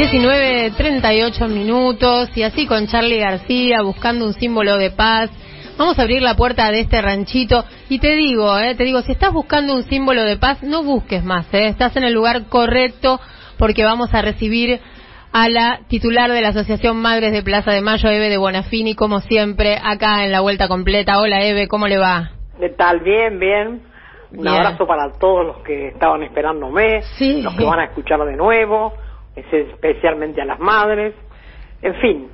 19.38 minutos y así con Charlie García buscando un símbolo de paz. Vamos a abrir la puerta de este ranchito y te digo, eh, te digo, si estás buscando un símbolo de paz, no busques más, eh, estás en el lugar correcto porque vamos a recibir a la titular de la Asociación Madres de Plaza de Mayo, Eve de Bonafini, como siempre, acá en la vuelta completa. Hola Eve, ¿cómo le va? ¿Qué tal? Bien, bien. Un Bien. abrazo para todos los que estaban esperándome, Sí. los que van a escuchar de nuevo, especialmente a las madres, en fin,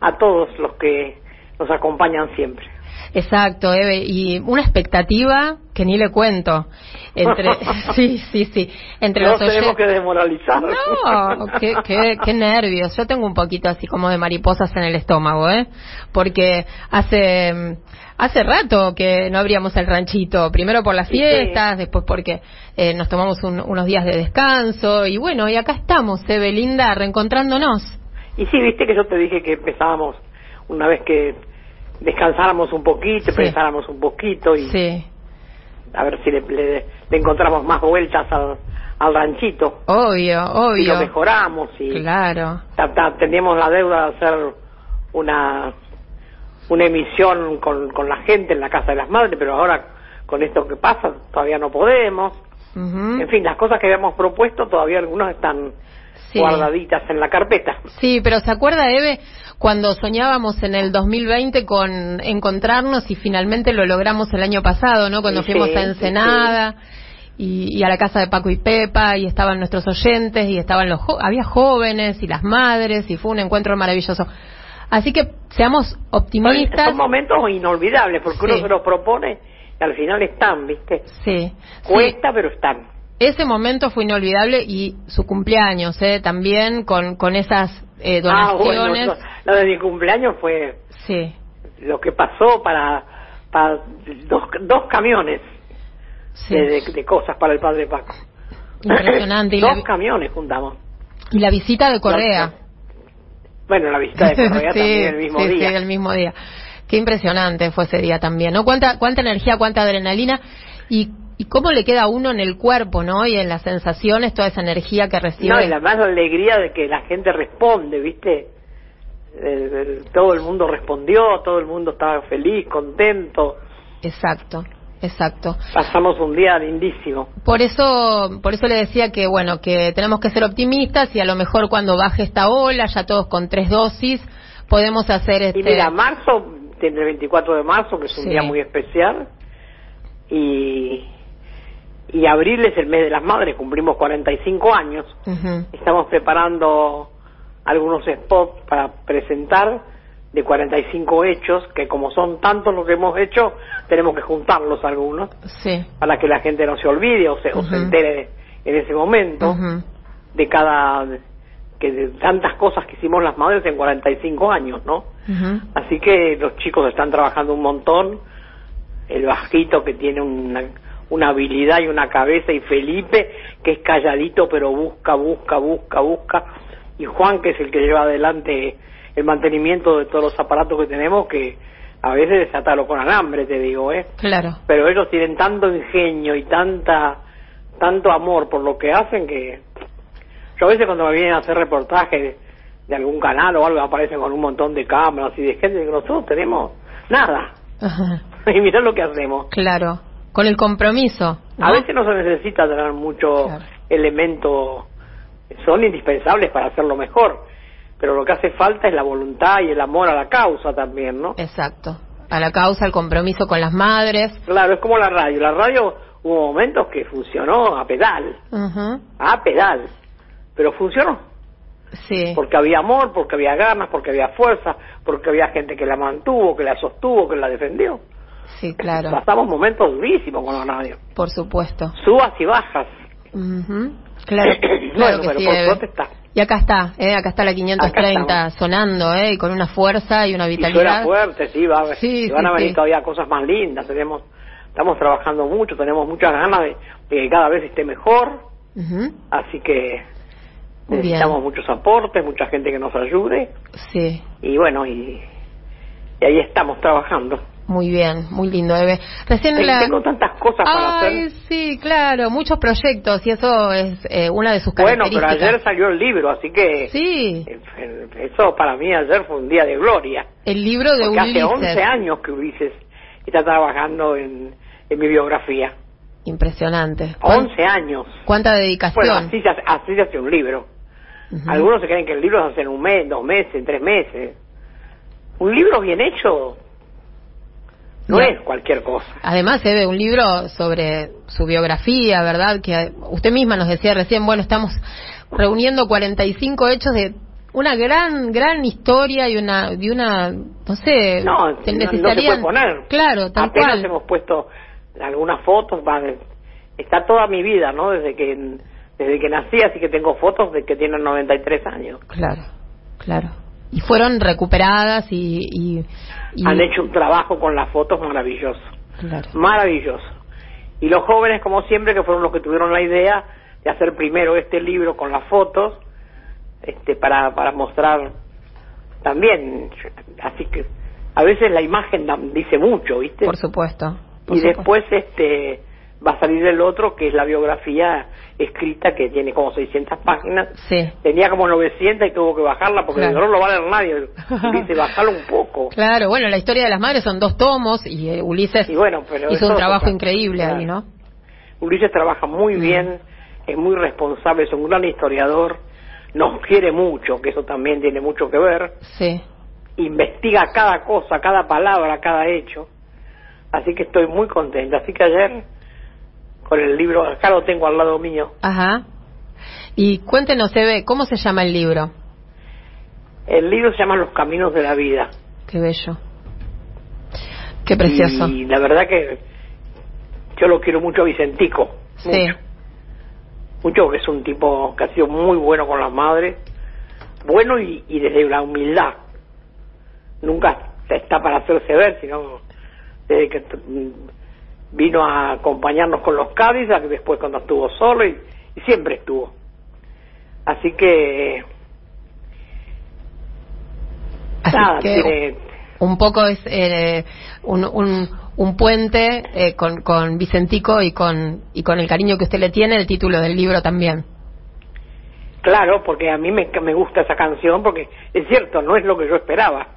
a todos los que nos acompañan siempre. Exacto, Eve, y una expectativa que ni le cuento. Entre, sí, sí, sí, entre no los tenemos oyentes. que desmoralizar. No, qué, qué, qué nervios. Yo tengo un poquito así como de mariposas en el estómago, ¿eh? Porque hace hace rato que no abríamos el ranchito. Primero por las Sí, sí. fiestas, después porque eh, nos tomamos un- unos días de descanso. Y bueno, y acá estamos, Linda, reencontrándonos. Y sí, viste que yo te dije que empezábamos una vez que descansáramos un poquito, Sí. pensáramos un poquito y Sí, a ver si le, le- le encontramos más vueltas al, al ranchito. obvio, Y lo obvio. mejoramos y Claro. teníamos la deuda de hacer una una emisión con, con la gente en la casa de las madres, pero ahora con esto que pasa todavía no podemos. En fin, las cosas que habíamos propuesto todavía algunas están Sí. guardaditas en la carpeta. Sí, pero ¿se acuerda, Eve, cuando soñábamos en el 2020 con encontrarnos y finalmente lo logramos el año pasado, ¿no? Cuando Sí, fuimos a Ensenada y, y a la casa de Paco y Pepa y estaban nuestros oyentes y estaban los jo- había jóvenes y las madres y fue un encuentro maravilloso. Así que seamos optimistas. son momentos inolvidables porque uno se los propone y al final están, ¿viste? Sí. sí. Cuesta, pero están. Ese momento fue inolvidable y su cumpleaños, ¿eh? También con, con esas eh, Ah, donaciones. bueno, lo de mi cumpleaños fue Sí. lo que pasó para, para dos, dos camiones. Sí. de, de- de cosas para el padre Paco. Impresionante. Y Dos la, camiones juntamos. y la visita de Correa. Bueno, la visita de Correa Sí, también el mismo día. Sí, el mismo día. Qué impresionante fue ese día también, ¿no? Cuánta, cuánta energía, cuánta adrenalina y, y cómo le queda a uno en el cuerpo, ¿no? Y en las sensaciones, toda esa energía que recibe. No, y la más alegría de que la gente responde, ¿viste? El- el- todo el mundo respondió, todo el mundo estaba feliz, contento. Exacto, exacto. Pasamos un día lindísimo. Por eso, por eso le decía que bueno, que tenemos que ser optimistas y a lo mejor cuando baje esta ola, ya todos con tres dosis, podemos hacer este. Y mira, marzo, tiene el 24 de marzo, que es un Sí. día muy especial, y, y abril es el mes de las madres, cumplimos 45 años. Ujú, Estamos preparando algunos spots para presentar de 45 hechos, que como son tantos los que hemos hecho, tenemos que juntarlos algunos Sí. para que la gente no se olvide o se, o se entere en ese momento de cada que de tantas cosas que hicimos las madres en 45 años, ¿no? Así que los chicos están trabajando un montón. El bajito que tiene una, una habilidad y una cabeza y Felipe que es calladito pero busca, busca, busca, busca. Y Juan que es el que lleva adelante el mantenimiento de todos los aparatos que tenemos que a veces desatalo con alambre, te digo, ¿eh? Claro. Pero ellos tienen tanto ingenio y tanta tanto amor por lo que hacen que yo a veces cuando me vienen a hacer reportajes de, algún canal o algo aparecen con un montón de cámaras y de gente digo nosotros tenemos nada Ajá. y mirá lo que hacemos Claro. Con el compromiso. ¿no? a veces no se necesita tener mucho Claro. elemento son indispensables para hacerlo mejor pero lo que hace falta es la voluntad y el amor a la causa también no Exacto. A la causa, el compromiso con las madres. claro es como la radio la radio hubo momentos que funcionó a pedal a pedal pero funcionó Sí. porque había amor, porque había ganas, porque había fuerza, porque había gente que la mantuvo, que la sostuvo, que la defendió. Sí, claro. Pasamos momentos durísimos con la radio, Por supuesto. subas y bajas. Ujú. Claro, bueno, claro que sí, por suerte está. Y acá está, ¿eh? acá está la 530 Acá sonando, ¿eh? y con una fuerza y una Y suena vitalidad. fuerte, sí, va, Sí, van sí, a venir todavía cosas más lindas. Tenemos, estamos trabajando mucho, tenemos muchas ganas de, de que cada vez esté mejor, Ujú. así que Muy bien. necesitamos muchos aportes, mucha gente que nos ayude, Sí, y bueno, y, y ahí estamos trabajando. Muy bien, muy lindo, Eve. Recién Ten- la... Tengo tantas cosas para Ay, hacer. sí, claro, muchos proyectos y eso es eh, una de sus Bueno, pero características. ayer salió el libro, así que Sí, eso para mí ayer fue un día de gloria. el libro de Porque hace Ulises. 11 años que Ulises está trabajando en, en mi biografía. Impresionante. ¿Cuán- 11 años. ¿Cuánta dedicación? Bueno, así se, hace- así se hace un libro. Ujú. Algunos se creen que el libro se hace en un mes, dos meses, tres meses. Un libro bien hecho no es cualquier cosa. Además, Eve, un libro sobre su biografía, ¿verdad? Que usted misma nos decía recién, bueno, estamos reuniendo 45 hechos de una gran, gran historia y una, de una, no sé, No, se no, no se puede poner. Claro, tal Apenas cual. hemos puesto algunas fotos, va, está toda mi vida, ¿no? Desde que desde que nací, así que tengo fotos de que tienen 93 años. Claro, claro. Y fueron recuperadas y... y, y- Han hecho un trabajo con las fotos maravilloso, Claro. maravilloso. Y los jóvenes, como siempre, que fueron los que tuvieron la idea de hacer primero este libro con las fotos, este, para, para mostrar también. Así que a veces la imagen dice mucho, ¿viste? Por supuesto. por y supuesto. después este va a salir el otro que es la biografía escrita que tiene como 600 páginas Sí. tenía como 900 y tuvo que bajarla porque Claro. no lo va a leer nadie dice bajarlo un poco Claro, bueno, la historia de las madres son dos tomos y eh, Ulises y bueno pero hizo un trabajo increíble claro. ahí, ¿no? Ulises trabaja muy Mm. bien es muy responsable es un gran historiador nos quiere mucho que eso también tiene mucho que ver Sí. investiga cada cosa cada palabra cada hecho así que estoy muy contenta así que ayer con el libro acá lo tengo al lado mío Ajá. Y cuéntenos, Eve, ¿cómo se llama el libro? El libro se llama Los Caminos de la Vida. Qué bello. Qué precioso. Y la verdad que yo lo quiero mucho a Vicentico. Sí. Mucho. Mucho, que es un tipo que ha sido muy bueno con las madres. Bueno y, y desde la humildad. Nunca está para hacerse ver, sino desde que vino a acompañarnos con los Cadillac, después cuando estuvo solo y, y siempre estuvo. Así que Así nada, que tiene, un poco es eh, un, un, un puente eh, con, con Vicentico y con, y con el cariño que usted le tiene, el título del libro también. Claro, porque a mí me, me gusta esa canción, porque es cierto, no es lo que yo esperaba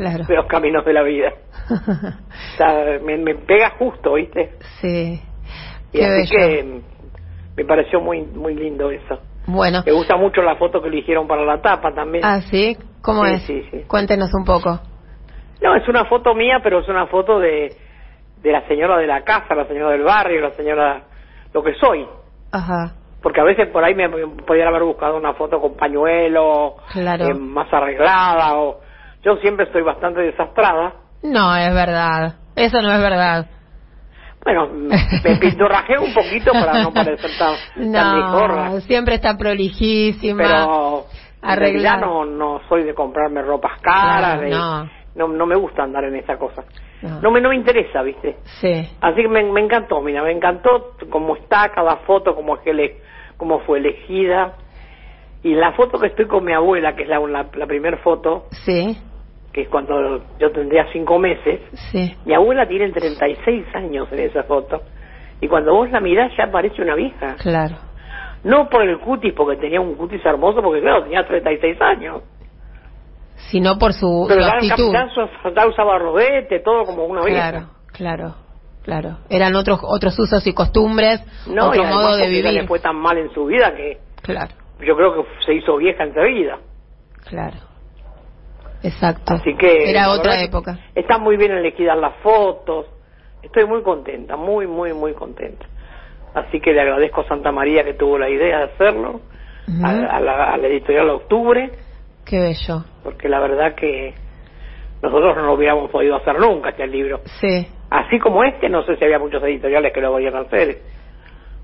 Claro. de los caminos de la vida. O sea, me, me pega justo, ¿viste? sí. Y Qué así bello. que me pareció muy muy lindo eso. Bueno. Me gusta mucho la foto que eligieron para la tapa también. Ah, sí. ¿Cómo Sí, es? sí, sí. Cuéntenos un poco. No, es una foto mía, pero es una foto de, de la señora de la casa, la señora del barrio, la señora, lo que soy. Ajá. Porque a veces por ahí me podían haber buscado una foto con pañuelo, Claro. eh, más arreglada, o yo siempre estoy bastante desastrada. No, es verdad. Eso no es verdad. Bueno, me pintorrajé un poquito para no parecer tan, tan No, mijorra, siempre está prolijísima. pero en arreglada. realidad no, no soy de comprarme ropas caras, Claro, de- no. no, no me gusta andar en esa cosa. No. No me, no me interesa, ¿viste? Sí. Así que me, me encantó, mira, me encantó cómo está cada foto, cómo, es que le, cómo fue elegida. Y la foto que estoy con mi abuela, que es la, la, la primera foto, Sí. Que es cuando yo tendría cinco meses, Sí. mi abuela tiene 36 años en esa foto. Y cuando vos la mirás ya parece una vieja. Claro. No por el cutis, porque tenía un cutis hermoso, porque claro, tenía 36 años. Sino por su, Pero su actitud. ya usaba rodete, todo como una vieja. Claro, claro, claro. Eran otros otros usos y costumbres, No, otro y modo de vivir. le fue tan mal en su vida que Claro, yo creo que se hizo vieja enseguida. claro. Exacto. Así que Era otra época. Están muy bien elegidas las fotos. Estoy muy contenta, muy, muy, muy contenta. Así que le agradezco a Santa María que tuvo la idea de hacerlo, Ujú. a, a la, a la editorial Octubre, Qué bello. porque la verdad que nosotros no lo hubiéramos podido hacer nunca este libro. Sí. Así como este, no sé si había muchos editoriales que lo podían hacer.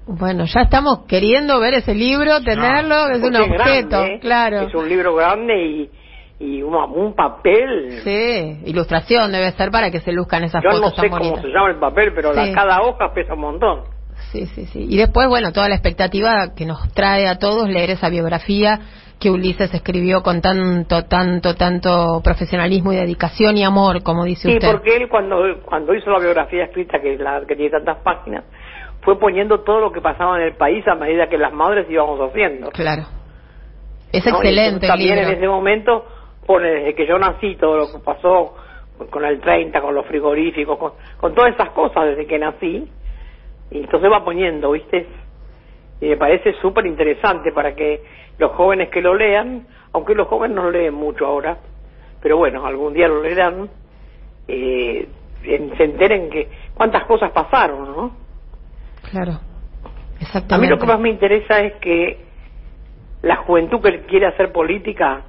Bueno, ya estamos queriendo ver ese libro, tenerlo, es un objeto, grande, ¿eh? claro. Es un libro grande y, y un, un papel. Sí, ilustración debe ser para que se luzcan esas Yo no fotos sé tan cómo bonitas. se llama el papel, pero la- Sí. cada hoja pesa un montón. Sí, sí, sí. Y después, bueno, toda la expectativa que nos trae a todos leer esa biografía que Ulises escribió con tanto, tanto, tanto profesionalismo y dedicación y amor, como dice usted. Sí, porque él cuando, cuando hizo la biografía escrita, que, la, que tiene tantas páginas, fue poniendo todo lo que pasaba en el país a medida que las madres íbamos haciendo. Claro. Es excelente. también en ese momento pone desde que yo nací todo lo que pasó con el 30, con los frigoríficos, con, con todas esas cosas desde que nací. Y entonces va poniendo, ¿viste? Y me parece súper interesante para que los jóvenes que lo lean, aunque los jóvenes no lo leen mucho ahora, pero bueno, algún día lo leerán, eh, se enteren que cuántas cosas pasaron, ¿no? Claro, exactamente. A mí lo que más me interesa es que la juventud que quiere hacer política,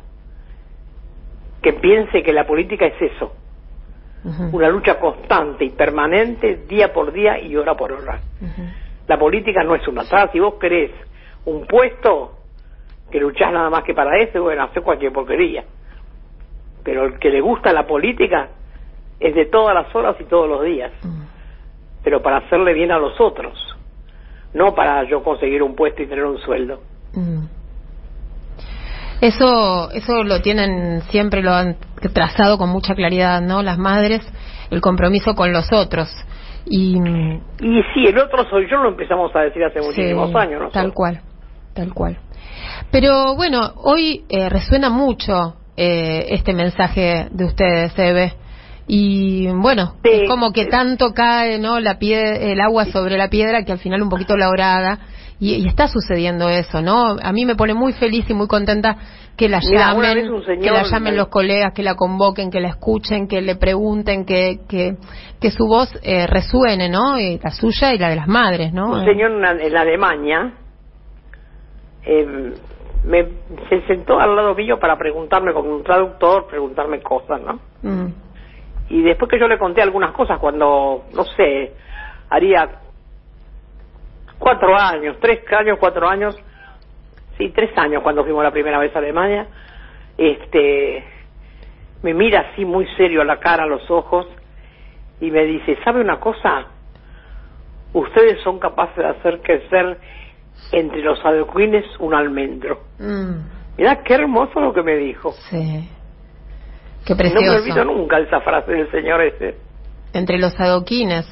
que piense que la política es eso, una lucha constante y permanente, día por día y hora por hora. La política no es una atrás. Si vos querés un puesto, que luchás nada más que para eso, bueno, hace cualquier porquería. Pero el que le gusta la política es de todas las horas y todos los días. Pero para hacerle bien a los otros, no para yo conseguir un puesto y tener un sueldo. Eso, eso lo tienen siempre, lo han trazado con mucha claridad, ¿no? Las madres, el compromiso con los otros. Y, y sí, el otro soy yo, lo empezamos a decir hace muchísimos años, ¿no? Tal cual, tal cual. Pero bueno, hoy eh, resuena mucho eh, este mensaje de ustedes, Eve. Y bueno, es como que tanto cae no la pie el agua sobre la piedra que al final un poquito la orada y, está sucediendo eso, ¿no? A mí me pone muy feliz y muy contenta que la llamen, que la llamen los colegas, que la convoquen, que la escuchen, que le pregunten, que, que, que su voz eh, resuene, ¿no? Y la suya y la de las madres, ¿no? Un señor en, Alemania eh, me, se sentó al lado mío para preguntarme con un traductor, preguntarme cosas, ¿no? Mm. Y después que yo le conté algunas cosas cuando, no sé, haría cuatro años, tres años, cuatro años, sí, tres años cuando fuimos la primera vez a Alemania, este, me mira así muy serio a la cara, a los ojos, y me dice, ¿sabe una cosa? Ustedes son capaces de hacer crecer entre los adoquines un almendro. Mm. Mira qué hermoso lo que me dijo. Sí. Qué precioso. No me olvido nunca esa frase del señor ese. Entre los adoquines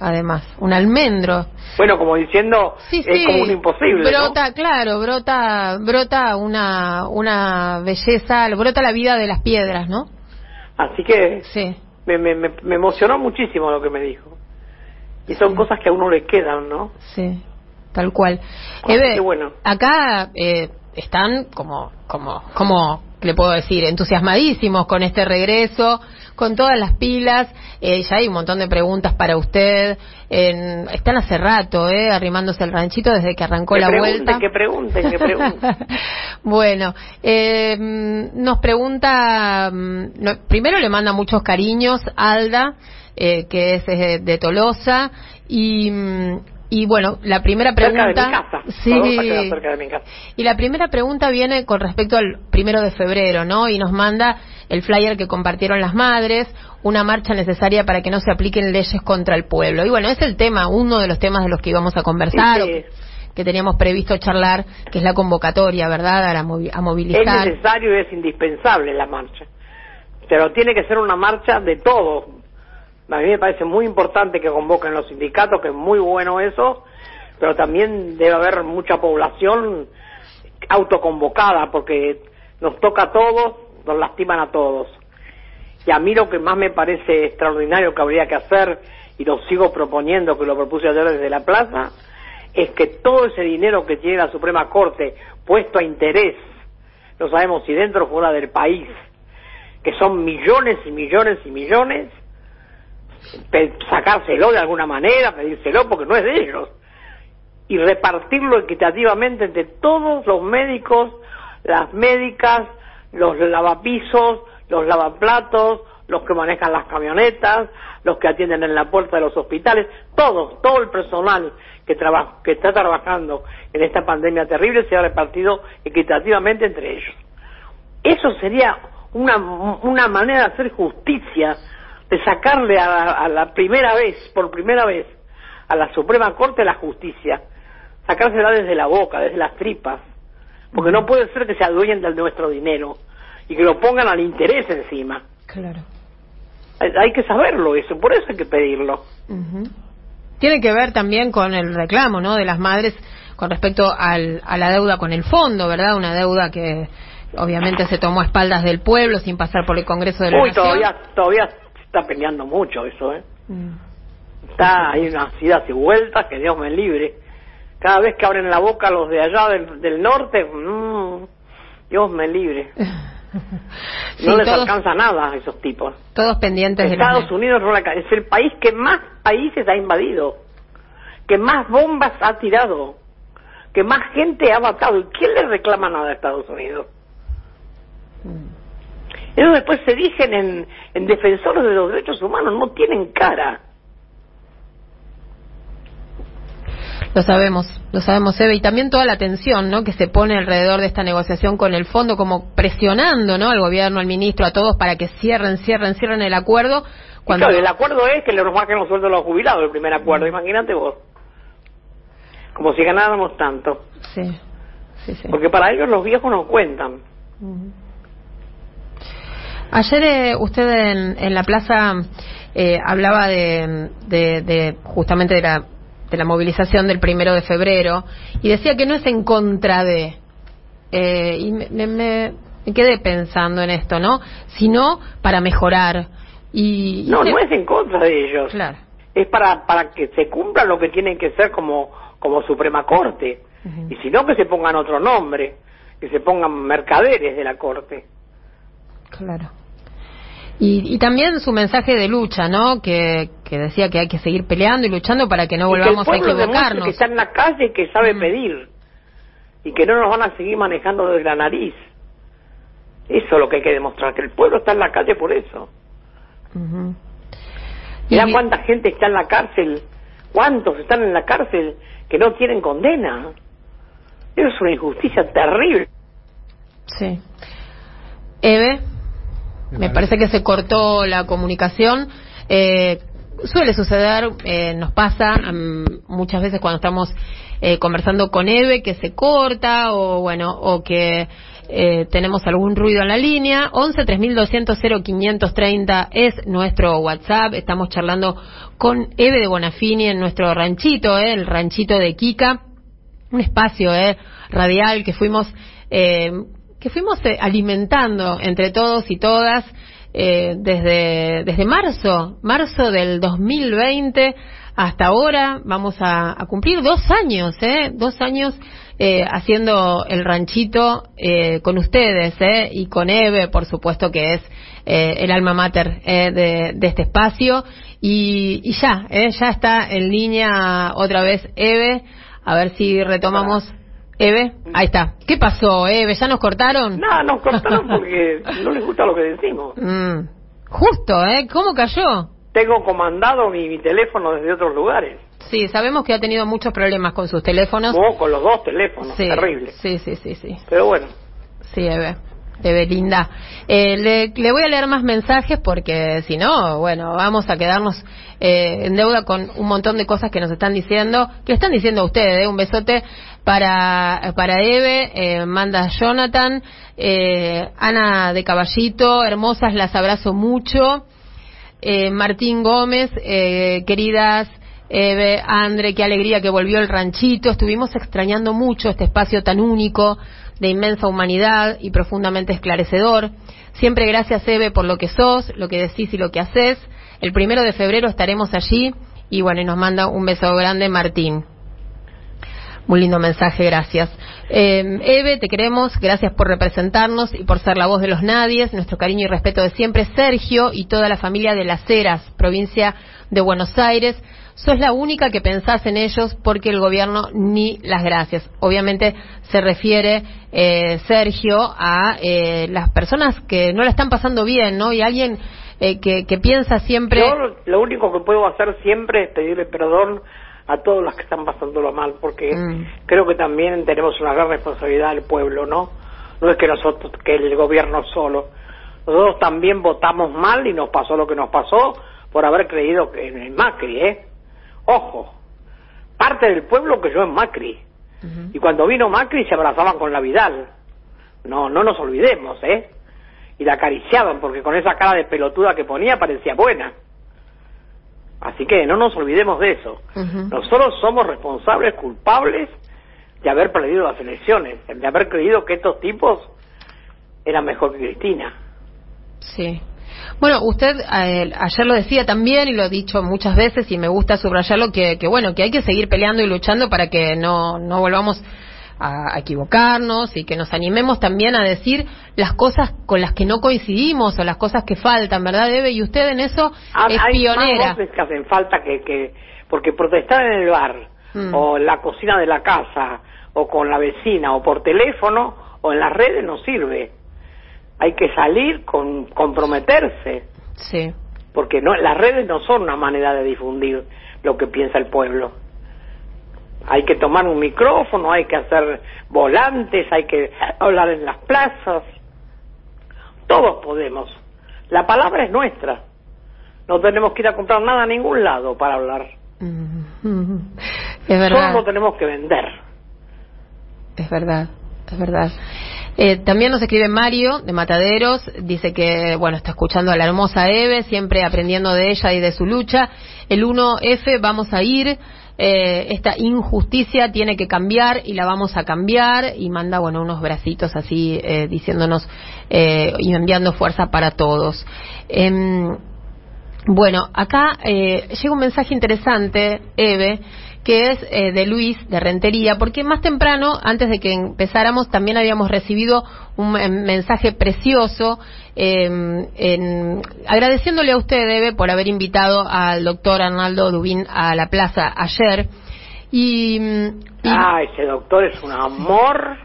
además, un almendro. Bueno, como diciendo, es como un imposible. Brota, claro, brota, brota una, una belleza, brota la vida de las piedras, ¿no? Así que sí. me, me, me emocionó muchísimo lo que me dijo. Y son cosas que a uno le quedan, ¿no? Sí, tal cual. Eve, bueno. acá eh, están como, como, como le puedo decir, entusiasmadísimos con este regreso con todas las pilas. Eh, ya hay un montón de preguntas para usted. están hace rato, eh, arrimándose el ranchito desde que arrancó la vuelta. Que pregunten, que pregunten. bueno, eh, nos pregunta, mm, primero le manda muchos cariños Alda, eh, que es de Tolosa, y mm, y bueno, la primera pregunta. Sí. Y la primera pregunta viene con respecto al primero de febrero, ¿no? Y nos manda el flyer que compartieron las madres, una marcha necesaria para que no se apliquen leyes contra el pueblo. Y bueno, es el tema, uno de los temas de los que íbamos a conversar. que teníamos previsto charlar, que es la convocatoria, ¿verdad?, a, a movilizar. Es necesario y es indispensable la marcha, pero tiene que ser una marcha de todos, a mí me parece muy importante que convoquen los sindicatos, que es muy bueno eso, pero también debe haber mucha población autoconvocada, porque nos toca a todos, nos lastiman a todos. Y a mí lo que más me parece extraordinario que habría que hacer, y lo sigo proponiendo, que lo propuse ayer desde la plaza, es que todo ese dinero que tiene la Suprema Corte puesto a interés, no sabemos si dentro o fuera del país, que son millones y millones y millones, sacárselo de alguna manera, pedírselo porque no es de ellos, y repartirlo equitativamente entre todos los médicos, las médicas, los lavapisos, los lavaplatos, los que manejan las camionetas, los que atienden en la puerta de los hospitales, todos, todo el personal que, trabaja, que está trabajando en esta pandemia terrible se ha repartido equitativamente entre ellos. Eso sería una, una manera de hacer justicia de sacarle a la, primera vez, por primera vez, a la Suprema Corte de la Justicia, sacársela desde la boca, desde las tripas, porque no puede ser que se adueñen de nuestro dinero y que lo pongan al interés encima. Claro. Hay, que saberlo eso, por eso hay que pedirlo. Tiene que ver también con el reclamo, ¿no? De las madres con respecto al, a la deuda con el fondo, ¿verdad? Una deuda que obviamente se tomó a espaldas del pueblo sin pasar por el Congreso de la Uy, todavía, está peleando mucho eso, ¿eh? Mm. Está, hay unas idas y vueltas que Dios me libre. Cada vez que abren la boca los de allá del, norte, mmm, Dios me libre. no les alcanza nada a esos tipos. Todos pendientes Estados Unidos es el país que más países ha invadido, que más bombas ha tirado, que más gente ha matado. ¿Y quién le reclama nada a Estados Unidos? Mm. Ellos después se dicen en, en defensores de los derechos humanos, no tienen cara. Lo sabemos, lo sabemos, Eve, y también toda la tensión ¿no? que se pone alrededor de esta negociación con el fondo, como presionando ¿no? al gobierno, al ministro, a todos para que cierren, cierren, cierren el acuerdo. Cuando... el acuerdo es que le bajen los sueldos a los jubilados, el primer acuerdo, imagínate vos. Como si ganáramos tanto. Sí, sí, sí. Porque para ellos los viejos no cuentan. Ayer eh, usted en, en, la plaza eh, hablaba de, de, de justamente de la de la movilización del primero de febrero y decía que no es en contra de eh, y me, me, quedé pensando en esto no sino para mejorar y no no es en contra de ellos. Claro. es para para que se cumpla lo que tienen que ser como como Suprema Corte. Y si no que se pongan otro nombre que se pongan mercaderes de la Corte. Claro y, y, también su mensaje de lucha, ¿no? Que, que, decía que hay que seguir peleando y luchando para que no volvamos a equivocarnos. Que está en la calle y que sabe pedir y que no nos van a seguir manejando desde la nariz. Eso es lo que hay que demostrar, que el pueblo está en la calle por eso. Uh cuánta gente está en la cárcel, cuántos están en la cárcel que no tienen condena. Eso es una injusticia terrible. Sí. Eve. Me parece que se cortó la comunicación. Eh, suele suceder, eh, nos pasa muchas veces cuando estamos eh, conversando con Eve que se corta o bueno o que eh, tenemos algún ruido en la línea. 11 3200 0530 es nuestro WhatsApp. Estamos charlando con Eve de Bonafini en nuestro ranchito, eh, el ranchito de Kika, un espacio eh, radial que fuimos eh, que fuimos eh, alimentando entre todos y todas eh, desde, desde marzo, marzo del 2020 hasta ahora. Vamos a, cumplir dos años, ¿eh? Dos años eh, haciendo el ranchito eh, con ustedes, ¿eh? Y con Eve, por supuesto, que es eh, el alma mater de, de, este espacio. Y, y ya, ya está en línea otra vez Eve. A ver si retomamos Eve, ahí está. ¿Qué pasó, Eve? ¿Ya nos cortaron? No, nos cortaron porque no les gusta lo que decimos. Mm. Justo, ¿eh? ¿Cómo cayó? Tengo comandado mi, teléfono desde otros lugares. Sí, sabemos que ha tenido muchos problemas con sus teléfonos. No, con los dos teléfonos, terrible. Sí, sí, sí, sí. Pero bueno. Sí, Eve. Eve, linda. Eh, le, le, voy a leer más mensajes porque si no, bueno, vamos a quedarnos eh, en deuda con un montón de cosas que nos están diciendo, que están diciendo ustedes. Eh. Un besote para, para Eve, eh, manda Jonathan, eh, Ana de Caballito, hermosas, las abrazo mucho. Eh, Martín Gómez, eh, queridas Eve, Andre, qué alegría que volvió el ranchito. Estuvimos extrañando mucho este espacio tan único, de inmensa humanidad y profundamente esclarecedor. Siempre gracias, Eve, por lo que sos, lo que decís y lo que haces. El primero de febrero estaremos allí y bueno, y nos manda un beso grande Martín. Muy lindo mensaje, gracias. Eh, Eve, te queremos, gracias por representarnos y por ser la voz de los nadies. Nuestro cariño y respeto de siempre, Sergio y toda la familia de Las Heras, provincia de Buenos Aires. Sos la única que pensás en ellos porque el gobierno ni las gracias. Obviamente se refiere eh, Sergio a eh, las personas que no la están pasando bien, ¿no? Y alguien eh, que, que piensa siempre. Yo lo único que puedo hacer siempre es pedirle perdón a todos los que están pasándolo mal, porque mm. creo que también tenemos una gran responsabilidad del pueblo, ¿no? No es que nosotros, que el gobierno solo. Nosotros también votamos mal y nos pasó lo que nos pasó por haber creído que en Macri, ¿eh? Ojo, parte del pueblo que yo en Macri. Y cuando vino Macri se abrazaban con la Vidal. No, no nos olvidemos, ¿eh? Y la acariciaban porque con esa cara de pelotuda que ponía parecía buena. Así que no nos olvidemos de eso. Nosotros somos responsables, culpables de haber perdido las elecciones, de haber creído que estos tipos eran mejor que Cristina. Sí. Bueno, usted eh, ayer lo decía también y lo he dicho muchas veces y me gusta subrayarlo que, que bueno, que hay que seguir peleando y luchando para que no, no volvamos a, equivocarnos y que nos animemos también a decir las cosas con las que no coincidimos o las cosas que faltan, ¿verdad, Eve? Y usted en eso ah, es hay pionera. Más que hacen falta que, que porque protestar en el bar mm. o en la cocina de la casa o con la vecina o por teléfono o en las redes no sirve hay que salir con comprometerse. Sí. Porque no, las redes no son una manera de difundir lo que piensa el pueblo. Hay que tomar un micrófono, hay que hacer volantes, hay que hablar en las plazas. Todos podemos. La palabra es nuestra. No tenemos que ir a comprar nada a ningún lado para hablar. Es verdad. Solo lo tenemos que vender. Es verdad, es verdad. Eh, también nos escribe Mario de Mataderos, dice que, bueno, está escuchando a la hermosa Eve, siempre aprendiendo de ella y de su lucha. El 1F, vamos a ir. Eh, esta injusticia tiene que cambiar y la vamos a cambiar y manda bueno unos bracitos así eh, diciéndonos y enviando fuerza para todos. Em, bueno acá llega un mensaje interesante Eve que es eh, de Luis de Rentería, porque más temprano, antes de que empezáramos, también habíamos recibido un mensaje precioso em, en, agradeciéndole a usted, Eve, por haber invitado al doctor Arnaldo Dubín a la plaza ayer. Y, ah, ese doctor es un amor,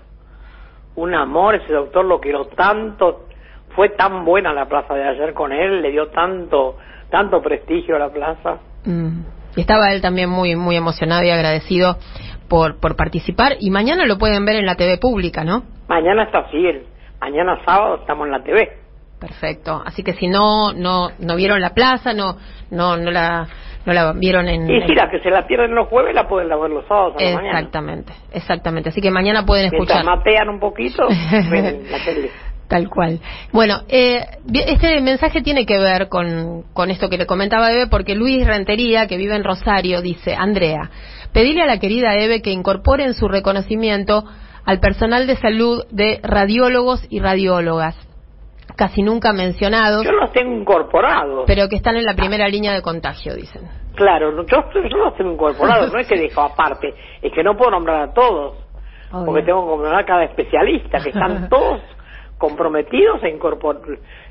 un amor, ese doctor lo quiero tanto, fue tan buena la plaza de ayer con él, le dio tanto, tanto prestigio a la plaza. Mm. Y estaba él también muy, muy emocionado y agradecido por, por participar. Y mañana lo pueden ver en la TV pública, ¿no? Mañana está así, mañana sábado estamos en la TV. Perfecto. Así que si no, no, no vieron la plaza, no, no, no la, no la vieron en. Y si la que se la pierden los jueves la pueden ver los sábados. exactamente, exactamente. Así que mañana pueden escuchar. Mientras matean un poquito, ven la tele. Tal cual. Bueno, eh, este mensaje tiene que ver con, con esto que le comentaba Eve, porque Luis Rentería, que vive en Rosario, dice, Andrea, pedile a la querida Eve que incorpore en su reconocimiento al personal de salud de radiólogos y radiólogas, casi nunca mencionados. Yo los tengo incorporados. Pero que están en la primera línea de contagio, dicen. Claro, yo, yo los tengo incorporados, no es que dejo aparte, es que no puedo nombrar a todos, porque tengo que nombrar a cada especialista, que están todos comprometidos e incorporar.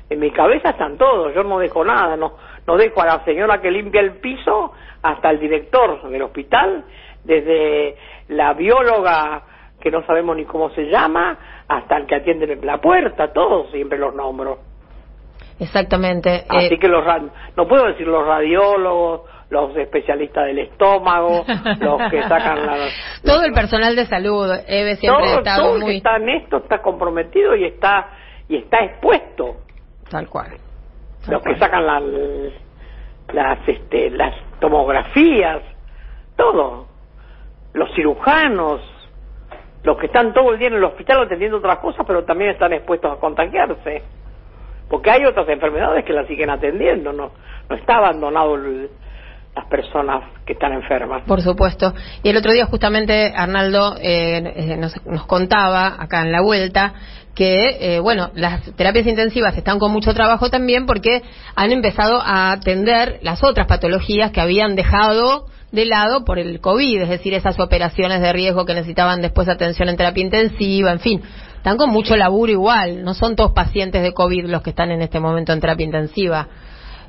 En mi cabeza están todos, yo no dejo nada, no, no dejo a la señora que limpia el piso hasta el director del hospital, desde la bióloga que no sabemos ni cómo se llama, hasta el que atiende la puerta, todos siempre los nombro. Exactamente. Así eh, que los no puedo decir los radiólogos, los especialistas del estómago, los que sacan la... Todo el personal de salud, Eve siempre todo, todo el que está en esto está comprometido y está y está expuesto. Tal cual. los que sacan la, las este, las tomografías, todo. Los cirujanos, los que están todo el día en el hospital atendiendo otras cosas, pero también están expuestos a contagiarse. Porque hay otras enfermedades que las siguen atendiendo, no no está abandonado el, las personas que están enfermas. Por supuesto. Y el otro día justamente Arnaldo eh, eh, nos, contaba acá en la vuelta que, eh, bueno, las terapias intensivas están con mucho trabajo también porque han empezado a atender las otras patologías que habían dejado de lado por el COVID, es decir, esas operaciones de riesgo que necesitaban después atención en terapia intensiva, en fin, están con mucho laburo igual, no son todos pacientes de COVID los que están en este momento en terapia intensiva.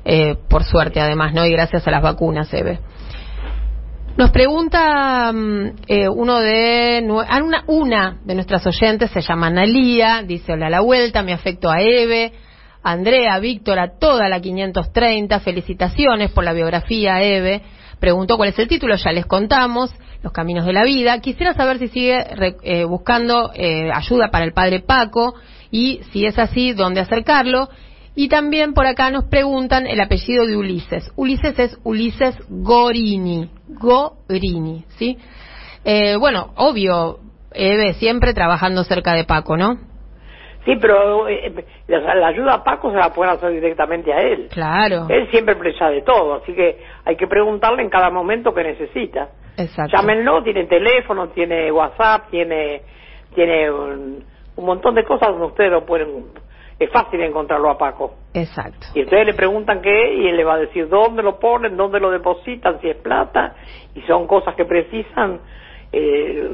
Eh, por suerte además, ¿no? Y gracias a las vacunas, se ve. Nos pregunta mm, eh, uno de ah, una, de nuestras oyentes, se llama Analía, dice hola a la vuelta, me afecto a Eve, Andrea, Víctor, a toda la 530, felicitaciones por la biografía Eve. Preguntó cuál es el título, ya les contamos, Los Caminos de la Vida. Quisiera saber si sigue eh, buscando ayuda para el padre Paco y si es así, dónde acercarlo Y también por acá nos preguntan el apellido de Ulises. Ulises es Ulises Gorini. Gorini, ¿sí? Eh, bueno, obvio, Eve siempre trabajando cerca de Paco, ¿no? Sí, pero eh, la, la ayuda a Paco se la pueden hacer directamente a él. Claro. Él siempre presta de todo, así que hay que preguntarle en cada momento que necesita. Exacto. Llámenlo, tiene teléfono, tiene WhatsApp, tiene tiene un, un montón de cosas donde ustedes lo pueden... Es fácil encontrarlo a Paco. Exacto. Y ustedes le preguntan qué es y él le va a decir dónde lo ponen, dónde lo depositan, si es plata, y son cosas que precisan, eh,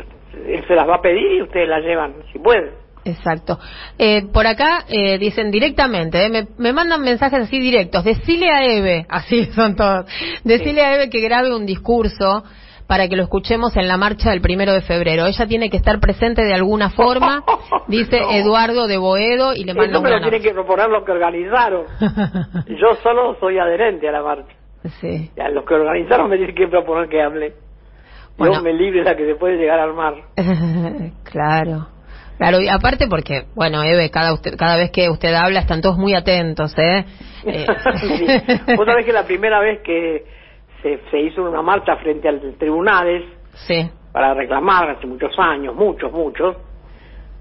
él se las va a pedir y ustedes las llevan, si pueden. Exacto. Eh, por acá eh, dicen directamente, eh, me, me mandan mensajes así directos. Decile a Eve, así son todos. Decile a Eve que grabe un discurso para que lo escuchemos en la marcha del primero de febrero. Ella tiene que estar presente de alguna forma, dice No. Eduardo de Boedo, y le manda un me lo tienen que proponer los que organizaron. Yo solo soy adherente a la marcha. Sí. Ya, los que organizaron me tienen que proponer que hable. Bueno. Yo me libre la que se puede llegar a armar. claro. Claro, y aparte porque, bueno, Eve, cada, usted, cada vez que usted habla están todos muy atentos, ¿eh? Eh, Sí. Vos sabés que la primera vez que se, se hizo una marcha frente a los tribunales sí, para reclamar hace muchos años, muchos, muchos,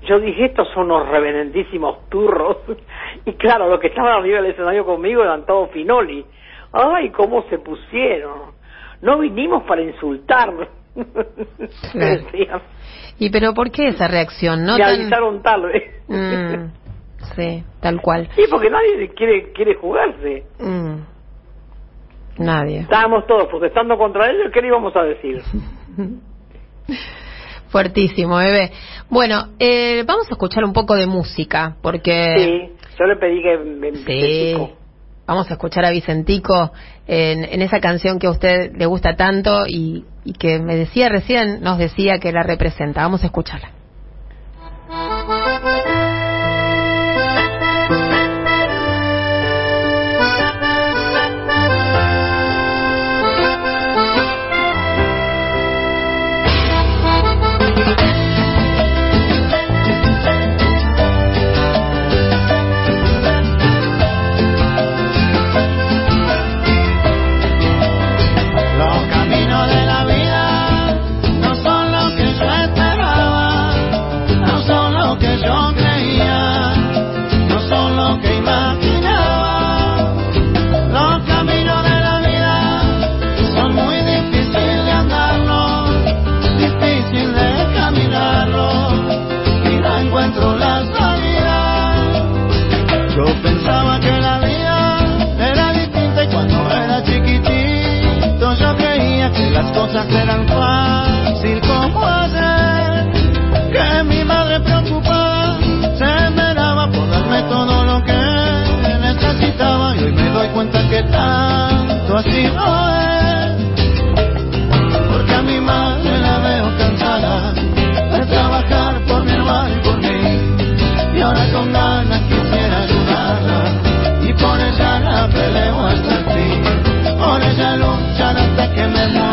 yo dije, estos son unos reverendísimos turros. Y claro, los que estaban arriba del escenario conmigo eran todos finoli. Ay, cómo se pusieron. No vinimos para insultar. Y pero ¿por qué esa reacción? No tan- avisaron tarde. Mm, sí, tal cual. Sí, porque nadie quiere quiere jugarse. Mm. Nadie. Estábamos todos protestando contra ellos, ¿qué le íbamos a decir? Fuertísimo, bebé. Bueno, eh, vamos a escuchar un poco de música, porque Sí, yo le pedí que me Sí. Vicentico. vamos a escuchar a Vicentico en, en esa canción que a usted le gusta tanto y, y que me decía recién, nos decía que la representa. Vamos a escucharla. Que cosas eran fácil como hacer. Que mi madre preocupada se esmeraba por darme todo lo que necesitaba y hoy me doy cuenta que tanto así no es. Porque a mi madre la veo cansada de trabajar por mi hermano y por mí. Y ahora con ganas quisiera ayudarla y por ella la peleo hasta el fin. Por ella luchar hasta que me muera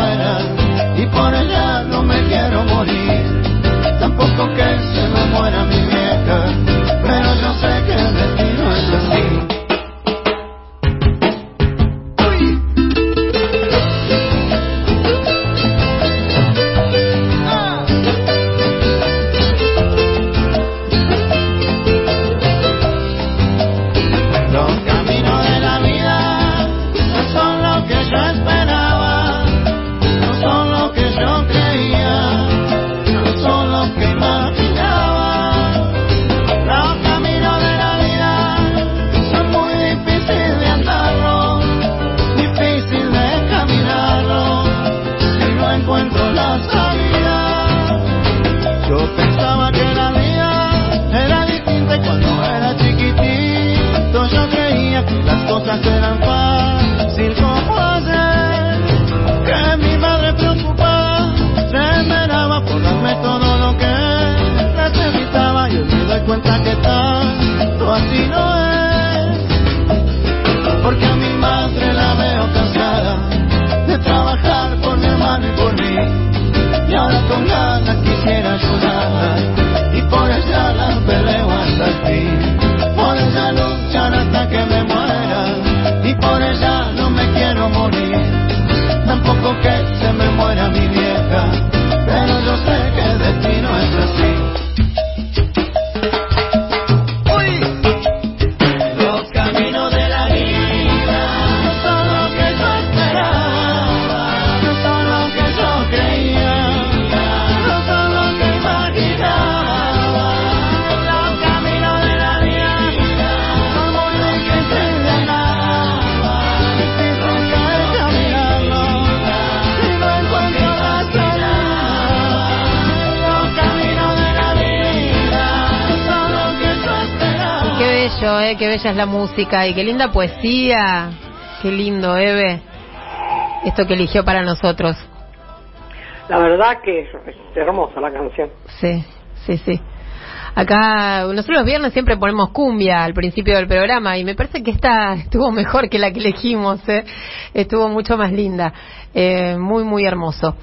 cuenta que tanto así no es. Porque a mi madre la veo cansada de trabajar por mi hermano y por mí. Y ahora con ganas quisiera ayudarla Y por ella la peleo hasta el fin. Por ella luchar hasta que me por ella no me quiero morir, tampoco que se me muera mi vieja, bello, ¿eh? Qué bella es la música y qué linda poesía. Qué lindo, Eve. Esto que eligió para nosotros. La verdad que es, es hermosa la canción. Sí, sí, sí. Acá, nosotros los viernes siempre ponemos cumbia al principio del programa y me parece que esta estuvo mejor que la que elegimos, ¿eh? Estuvo mucho más linda. Eh, muy, muy hermoso.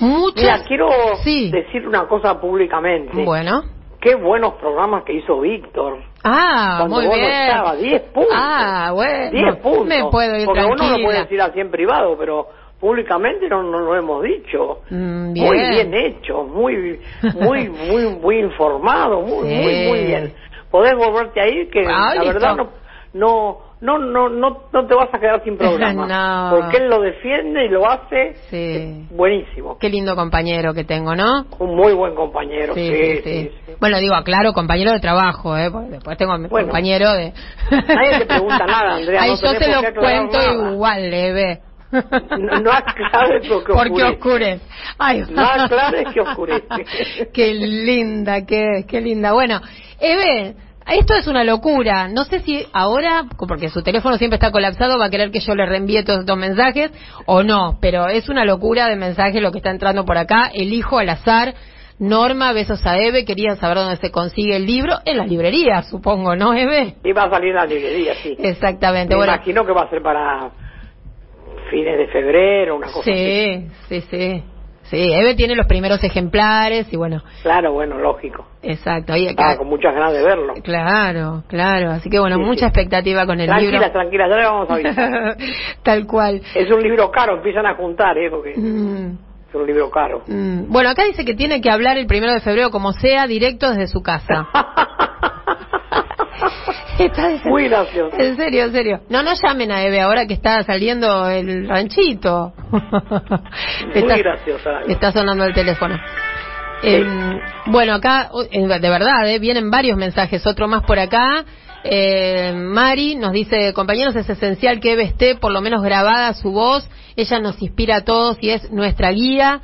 Muchas... Mira, quiero Sí. decir una cosa públicamente. Bueno. Qué buenos programas que hizo Víctor. Ah, Cuando muy vos no bien. estabas, 10 puntos. Ah, bueno. 10 puntos. Me puedo ir Porque uno tranquila. lo puede decir así en privado, pero públicamente no, no lo hemos dicho. Mm, Muy bien. bien hecho, muy, muy, muy, muy informado, muy, Sí. muy, muy bien. Podés volverte a ir, que Ah, la listo. verdad no, no, no, no, no, no te vas a quedar sin programa. No. Porque él lo defiende y lo hace Sí. buenísimo. Qué lindo compañero que tengo, ¿no? Un muy buen compañero. Sí, Sí, sí, sí, sí. sí. Bueno, digo, aclaro, compañero de trabajo, ¿eh? Porque después tengo a mi Bueno. compañero de... Nadie te pregunta nada, Andrea, Ay, no yo te lo cuento nada. igual, leve. No, no aclares porque Porque oscurece. oscurece. Ay, No aclares que oscurece. qué linda, qué, qué linda. Bueno, Eve, esto es una locura. No sé si ahora, porque su teléfono siempre está colapsado, va a querer que yo le reenvíe todos estos mensajes o no, pero es una locura de mensajes lo que está entrando por acá. Elijo al azar. Norma, besos a Eve. Quería saber dónde se consigue el libro. En la librería, supongo, ¿no, Eve? Y va a salir en la librería, sí. Exactamente. Me bueno, imagino que va a ser para fines de febrero, una cosa así. sí, sí, sí. Eve tiene los primeros ejemplares y bueno, Claro, bueno, lógico. exacto. Ahí acá, con muchas ganas de verlo. Claro, claro. Así que bueno, Sí, mucha sí. expectativa con el Tranquila, libro. tranquila, ya le vamos a avisar. Tal cual. es un libro caro, empiezan a juntar, ¿eh? Porque Mm, es un libro caro. mm. Bueno, acá dice que tiene que hablar el primero de febrero como sea, directo desde su casa. Está de- Muy gracioso. En serio, en serio. No, no llamen a Eve ahora que está saliendo el ranchito. Muy graciosa. Está sonando el teléfono. Eh, bueno, acá, de verdad, eh, vienen varios mensajes. Otro más por acá. Eh, Mari nos dice, compañeros, es esencial que Eve esté por lo menos grabada su voz. Ella nos inspira a todos y es nuestra guía.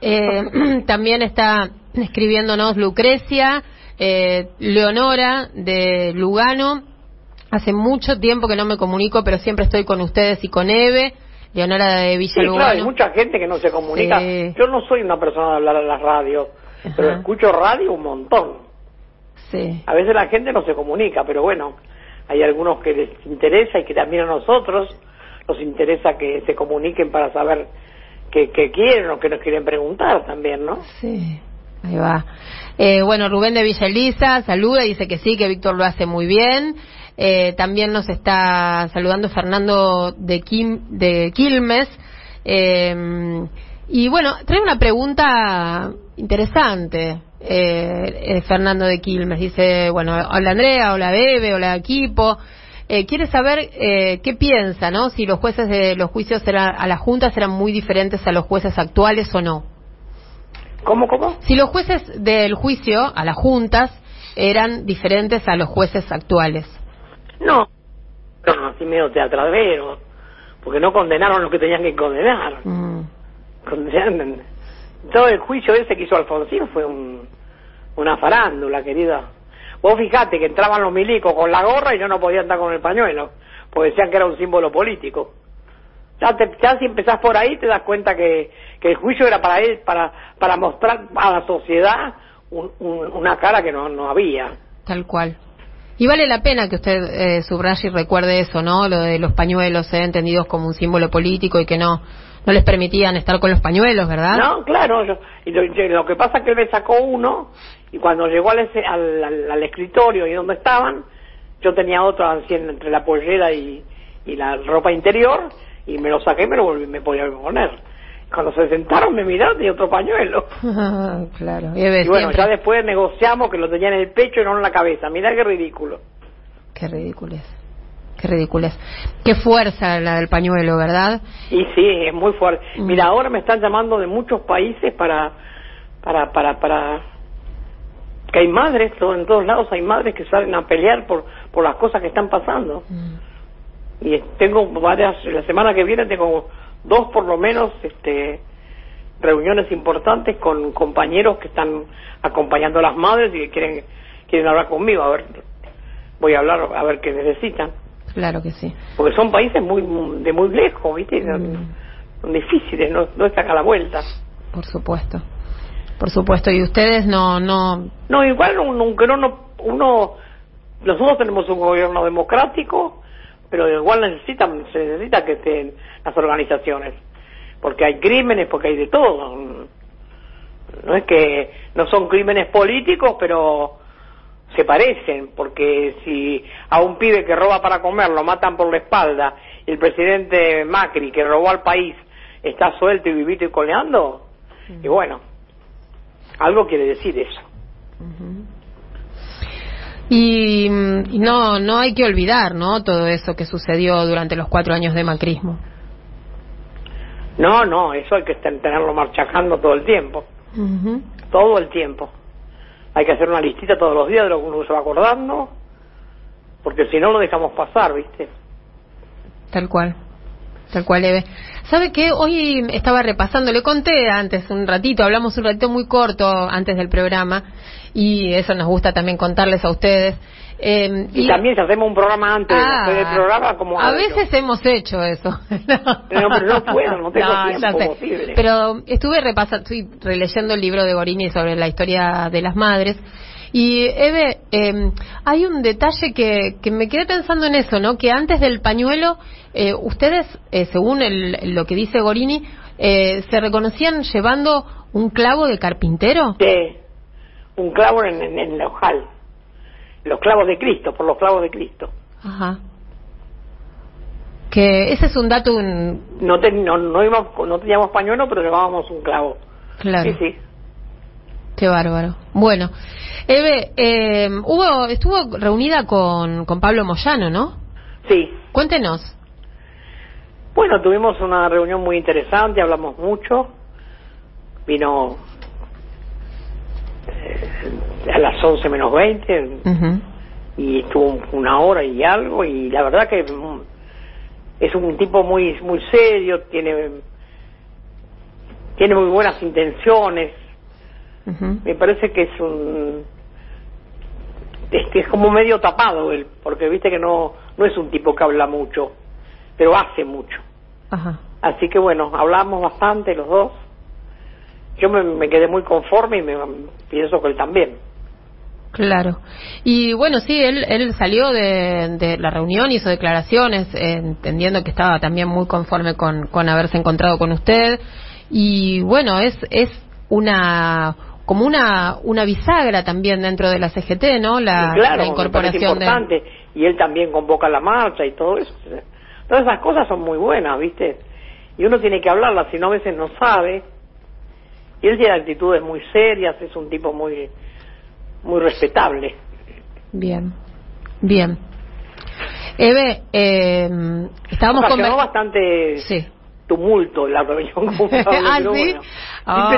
Eh, también está escribiéndonos Lucrecia, eh, Leonora de Lugano. Hace mucho tiempo que no me comunico, pero siempre estoy con ustedes y con Eve. Leonora de Villa Sí, Lugano. claro, hay mucha gente que no se comunica. Sí. Yo no soy una persona de hablar a la radio, pero escucho radio un montón. Sí. A veces la gente no se comunica, pero bueno, hay algunos que les interesa y que también a nosotros nos interesa que se comuniquen para saber qué, qué quieren o qué nos quieren preguntar también, ¿no? Sí, ahí va. Eh, bueno, Rubén de Villa Elisa saluda, dice que sí, que Víctor lo hace muy bien. Eh, también nos está saludando Fernando de, Kim, de Quilmes. Eh, y bueno, trae una pregunta interesante. Eh, eh, Fernando de Quilmes dice, bueno, hola Andrea, hola Bebe, hola equipo. Eh, quiere saber eh, qué piensa, ¿no? Si los jueces de los juicios eran, a las juntas eran muy diferentes a los jueces actuales o no. ¿Cómo, cómo? Si los jueces del juicio, a las juntas, eran diferentes a los jueces actuales. No, no, así medio teatradero, porque no condenaron lo que tenían que condenar. Mm, Condenaron- Todo el juicio ese que hizo Alfonsín fue un, una farándula, querida. Vos fijate que entraban los milicos con la gorra y yo no podía andar con el pañuelo, porque decían que era un símbolo político. Ya, te- ya si empezás por ahí te das cuenta que, que el juicio era para él, para, para mostrar a la sociedad un- un- una cara que no, no había. tal cual. Y vale la pena que usted eh, subraye y recuerde eso, ¿no? Lo de los pañuelos, eh, entendidos como un símbolo político y que no, no les permitían estar con los pañuelos, ¿verdad? No, claro. yo- y lo, que pasa es que él me sacó uno y cuando llegó al, ese- al, al- al escritorio y donde estaban, yo tenía otro así entre la pollera y, y la ropa interior y me lo saqué y me lo volví, me podía poner. Cuando se sentaron me miraron y otro pañuelo. claro. Y, bueno, ya después negociamos que lo tenían en el pecho y no en la cabeza. Mirá qué ridículo. Qué ridículo es. Qué ridículo es. Qué fuerza la del pañuelo, ¿verdad? Y sí, es muy fuerte. Mm. Mira, ahora me están llamando de muchos países para, para, para, para que hay madres, en todos lados hay madres que salen a pelear por, por las cosas que están pasando. Mm. Y tengo varias, la semana que viene tengo dos por lo menos este, reuniones importantes con compañeros que están acompañando a las madres y que quieren, quieren hablar conmigo. A ver, voy a hablar a ver qué necesitan. Claro que sí. Porque son países muy de muy lejos, ¿viste? Mm. Son difíciles, no, no están a la vuelta. Por supuesto. Por supuesto, y ustedes no no No, igual aunque no, no uno nosotros tenemos un gobierno democrático, pero igual necesitan se necesita que estén las organizaciones, porque hay crímenes, porque hay de todo. No es que no son crímenes políticos, pero se parecen, porque si a un pibe que roba para comer lo matan por la espalda y el presidente Macri que robó al país está suelto y vivito y coleando, y bueno, algo quiere decir eso. Y, no, no hay que olvidar, ¿no? Todo eso que sucedió durante los cuatro años de macrismo. No, no, eso hay que tenerlo marchacando todo el tiempo. Todo el tiempo. Hay que hacer una listita todos los días de lo que uno se va acordando, porque si no lo dejamos pasar, ¿viste? Tal cual. Tal cual, Eve. ¿Sabe qué? Hoy estaba repasando, le conté antes un ratito, hablamos un ratito muy corto antes del programa, y eso nos gusta también contarles a ustedes. Eh, y, también si hacemos un programa antes ah, del programa, como A veces hemos hecho eso. no. pero no puedo, no tengo tiempo Pero estuve repasando, estoy releyendo el libro de Borini sobre la historia de las madres. Y Eve, eh, hay un detalle que, que me quedé pensando en eso, ¿no? Que antes del pañuelo, eh, ustedes, eh, según el, lo que dice Gorini, eh, se reconocían llevando un clavo de carpintero. Sí, un clavo en, en, el ojal. Los clavos de Cristo, por los clavos de Cristo. Ajá. Que ese es un dato. No, no, no, íbamos, no teníamos pañuelo, pero llevábamos un clavo. Claro. Sí, sí. Qué bárbaro. Bueno, Eve, eh, hubo, estuvo reunida con, con Pablo Moyano, ¿no? Sí. Cuéntenos. Bueno, tuvimos una reunión muy interesante, hablamos mucho. Vino eh, a las 11 menos 20 y estuvo una hora y algo y la verdad que es un tipo muy muy serio, tiene tiene muy buenas intenciones. Me parece que es un es, es como medio tapado él, porque viste que no no es un tipo que habla mucho, pero hace mucho. Así que bueno, hablamos bastante los dos yo me, quedé muy conforme y me, pienso que él también. Claro. Y bueno, sí, él, él salió de, la reunión, hizo declaraciones, entendiendo que estaba también muy conforme con, con haberse encontrado con usted. Y bueno, es, es una como una una bisagra también dentro de la CGT, ¿no? La, claro, incorporación importante. Y él también convoca la marcha y todo eso. Todas esas cosas son muy buenas, ¿viste? Y uno tiene que hablarlas, si no a veces no sabe y él tiene actitudes muy serias, es un tipo muy, muy respetable. Bien, bien. Eve, eh, estábamos con... bastante sí. Tumulto la reunión. ¿Ah, sí?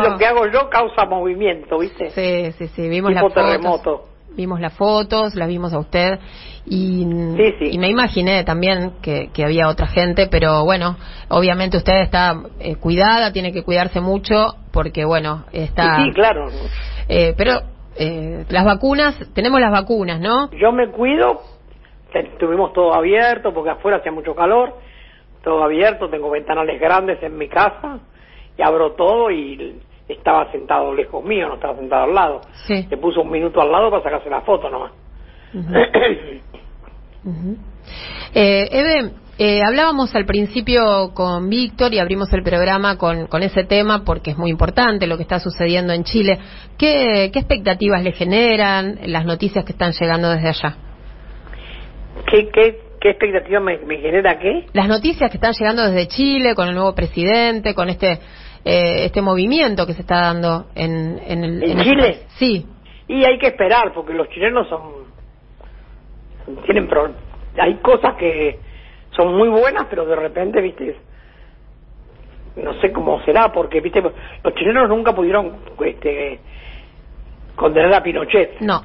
lo que hago yo causa movimiento, ¿viste? Sí, sí, sí, vimos la terremoto. Vimos las fotos, las vimos a usted y, y me imaginé también que, que, había otra gente, pero bueno, obviamente usted está eh, cuidada, tiene que cuidarse mucho porque bueno, está... Sí, claro. Eh, pero eh, las vacunas, tenemos las vacunas, ¿no? Yo me cuido, tuvimos todo abierto porque afuera hacía mucho calor, todo abierto, tengo ventanales grandes en mi casa y abro todo y estaba sentado lejos mío, no estaba sentado al lado. Sí. Le puso un minuto al lado para sacarse una foto nomás. eh, Eve, eh, hablábamos al principio con Víctor y abrimos el programa con, con, ese tema porque es muy importante lo que está sucediendo en Chile. ¿Qué, ¿Qué, expectativas le generan las noticias que están llegando desde allá? ¿Qué, qué, ¿Qué expectativa me, me genera qué? Las noticias que están llegando desde Chile con el nuevo presidente, con este eh, este movimiento que se está dando en, en, el, ¿En Chile? Sí, Y hay que esperar, porque los chilenos son... Tienen pro- Hay cosas que son muy buenas, pero de repente, viste, no sé cómo será, porque, viste, los chilenos nunca pudieron este, condenar a Pinochet. no.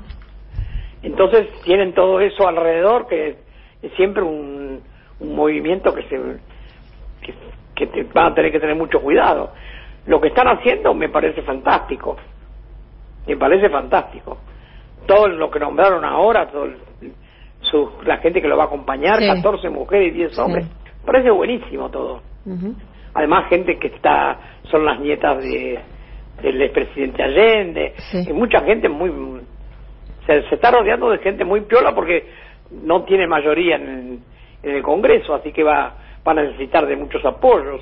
Entonces tienen todo eso alrededor que es siempre un, un movimiento que se que, que te van a tener que tener mucho cuidado. Lo que están haciendo me parece fantástico. Me parece fantástico. Todo lo que nombraron ahora, todo el- su, la gente que lo va a acompañar, Sí. 14 mujeres y 10 hombres, Sí. parece buenísimo todo. Además, gente que está, son las nietas de, del expresidente Allende, Sí. y mucha gente muy, se, se está rodeando de gente muy piola porque no tiene mayoría en, en el Congreso, así que va, va a necesitar de muchos apoyos.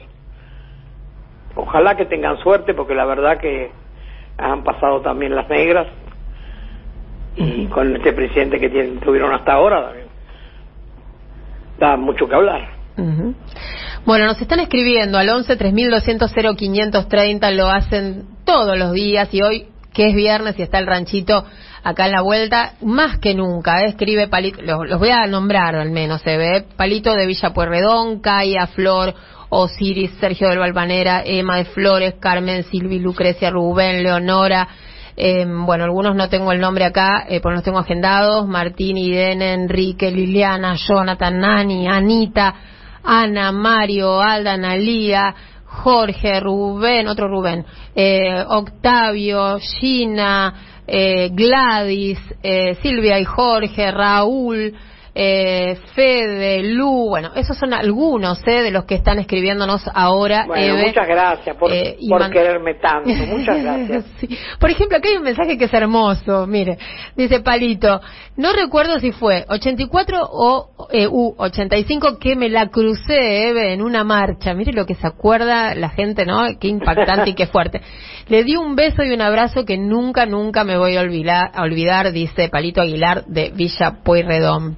Ojalá que tengan suerte porque la verdad que han pasado también las negras y con este presidente que tienen, tuvieron hasta ahora. Da mucho que hablar. Bueno, nos están escribiendo al 11 3200 0530, lo hacen todos los días y hoy que es viernes y está el ranchito acá en la vuelta, más que nunca, ¿eh? escribe Palito, los, voy a nombrar al menos, se ve, Palito de Villa Pueyrredón, Caya, Flor, Osiris, Sergio del Balvanera, Emma de Flores, Carmen, Silvi, Lucrecia, Rubén, Leonora, eh, bueno, algunos no tengo el nombre acá, eh, los tengo agendados, Martín, Irene, Enrique, Liliana, Jonathan, Nani, Anita, Ana, Mario, Alda, Analía, Jorge, Rubén, otro Rubén, eh, Octavio, Gina, eh, Gladys, eh, Silvia y Jorge, Raúl, eh, Fede, Lu, bueno, esos son algunos eh, de los que están escribiéndonos ahora. Bueno, Eve. muchas gracias por, Eh, y por man- quererme tanto. Muchas gracias. Sí. Por ejemplo, acá hay un mensaje que es hermoso. Mire, dice Palito, no recuerdo si fue 84 o eh, U 85 que me la crucé Eve, en una marcha. Mire lo que se acuerda la gente, ¿no? Qué impactante y qué fuerte. Le di un beso y un abrazo que nunca, nunca me voy a olvidar, a olvidar dice Palito Aguilar de Villa Pueyrredón.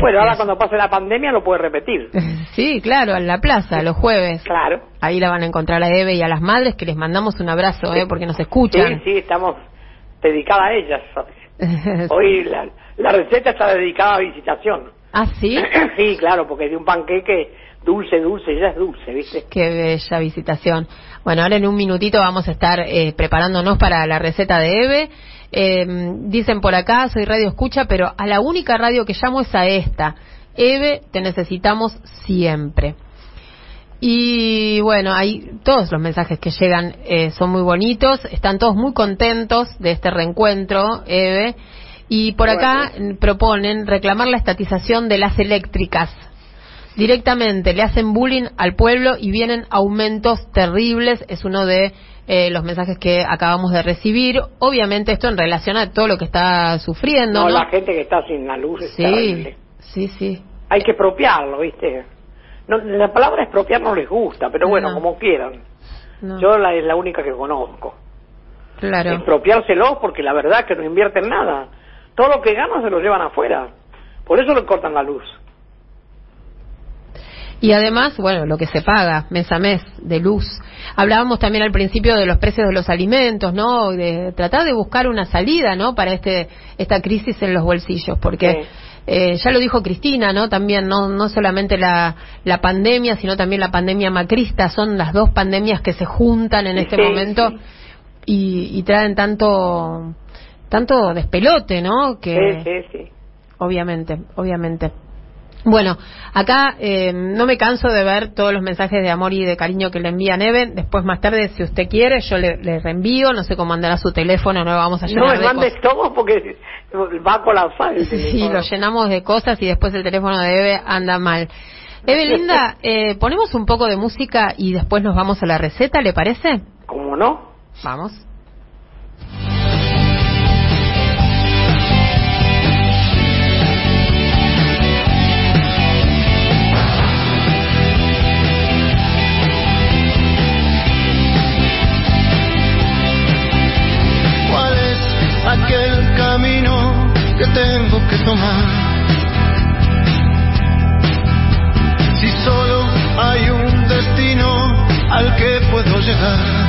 Bueno, ahora cuando pase la pandemia lo puede repetir. Sí, claro, en la plaza, los jueves. Claro. Ahí la van a encontrar a Eve y a las madres que les mandamos un abrazo, ¿eh? Porque nos Sí, escuchan. sí, estamos dedicadas a ellas. Hoy la, la receta está dedicada a visitación. ¿Ah, sí? sí, claro, porque es de un panqueque dulce, dulce, ya es dulce, ¿viste? Qué bella visitación. Bueno, ahora en un minutito vamos a estar eh, preparándonos para la receta de Eve. Eh, dicen por acá, soy radio escucha, pero a la única radio que llamo es a esta. Eve, te necesitamos siempre. Y bueno, hay todos los mensajes que llegan eh, son muy bonitos, están todos muy contentos de este reencuentro, Eve. Y por acá proponen reclamar la estatización de las eléctricas. Directamente le hacen bullying al pueblo y vienen aumentos terribles. Es uno de eh, los mensajes que acabamos de recibir. Obviamente esto en relación a todo lo que está sufriendo. No, ¿no? la gente que está sin la luz Sí, sí, sí. Hay que expropiarlo, ¿viste? No, la palabra expropiar no les gusta, pero bueno, No. como quieran. Yo la, es la única que conozco. claro. Expropiárselo porque la verdad es que no invierten nada. Todo lo que ganan se lo llevan afuera. Por eso le cortan la luz. Y además, bueno, lo que se paga mes a mes de luz. Hablábamos también al principio de los precios de los alimentos, ¿no? De tratar de buscar una salida, ¿no? Para este esta crisis en los bolsillos, porque Sí. eh, ya lo dijo Cristina, ¿no? También no no solamente la la pandemia, sino también la pandemia macrista, son las dos pandemias que se juntan en este Sí, momento sí. y, y traen tanto tanto despelote, ¿no? Que Sí, sí, sí. Obviamente, obviamente. Bueno, acá eh, no me canso de ver todos los mensajes de amor y de cariño que le envía Neve. Después, más tarde, si usted quiere, yo le, le reenvío. No sé cómo andará su teléfono, no lo vamos a No llenar me de mandes todo porque va a colapsar el Sí, teléfono. lo llenamos de cosas y después el teléfono de Eve anda mal. Eve Linda, eh, ponemos un poco de música y después nos vamos a la receta, ¿le parece? ¿Cómo no? Vamos. tomar. Si solo hay un destino al que puedo llegar.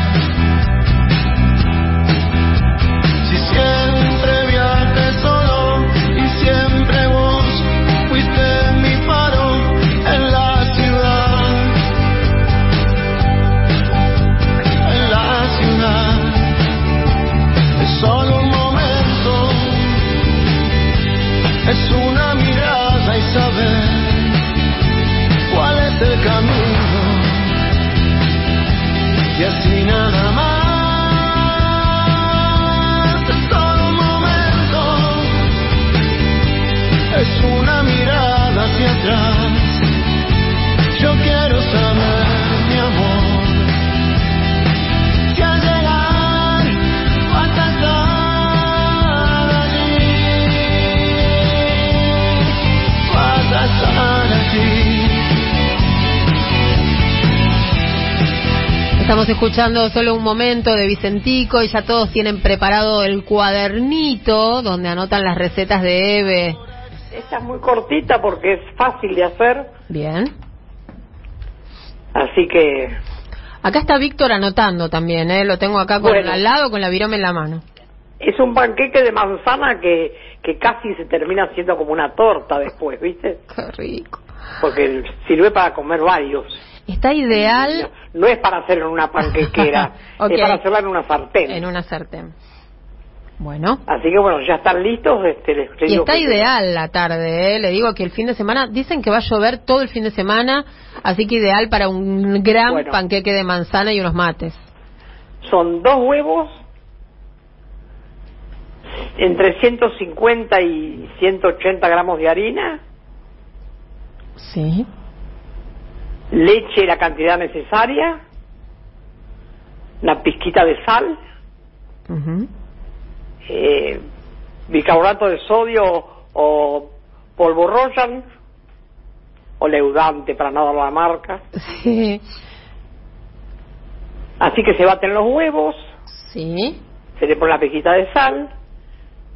Estamos escuchando solo un momento de Vicentico y ya todos tienen preparado el cuadernito donde anotan las recetas de Eve. Esta es muy cortita porque es fácil de hacer, Bien. así que Acá está Víctor anotando también, ¿eh? Lo tengo acá con, Bueno. al lado con la virome en la mano. es un panqueque de manzana que, que casi se termina haciendo como una torta después, ¿viste? Qué rico. Porque sirve para comer varios. Está ideal No es para hacerlo en una panquequera, es para hacerla en una sartén. en una sartén. Bueno. Así que bueno, ya están listos. Este, les, les Y está que- ideal la tarde, ¿eh? le digo que el fin de semana, dicen que va a llover todo el fin de semana, así que ideal para un gran Bueno. panqueque de manzana y unos mates. Son dos huevos, entre 150 y 180 gramos de harina, Sí. Leche la cantidad necesaria, una pizquita de sal, eh, bicarbonato de sodio o polvo Royan o leudante para no dar la marca. Sí. Así que se baten los huevos, Sí. se le pone la pizquita de sal,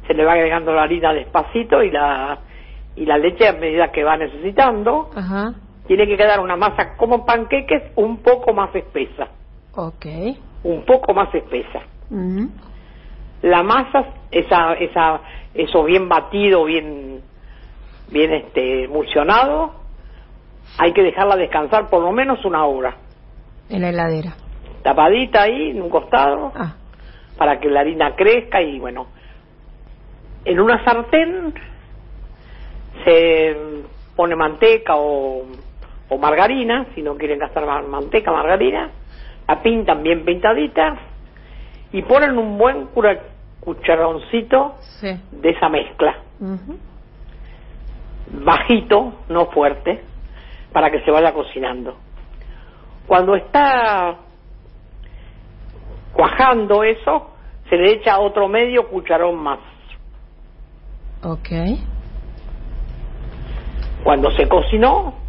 se le va agregando la harina despacito y la y la leche a medida que va necesitando. Ajá. Tiene que quedar una masa como panqueques un poco más espesa, Ok. un poco más espesa. La masa, esa, esa, eso bien batido, bien, bien este, emulsionado, hay que dejarla descansar por lo menos una hora. En la heladera. Tapadita ahí en un costado Ah. para que la harina crezca y bueno, en una sartén se pone manteca o, o margarina, si no quieren gastar ma- manteca, margarina, la pintan bien pintadita y ponen un buen cura- cucharoncito Sí. de esa mezcla, bajito, no fuerte, para que se vaya cocinando. Cuando está cuajando eso, se le echa otro medio cucharón más. Ok. Cuando se cocinó,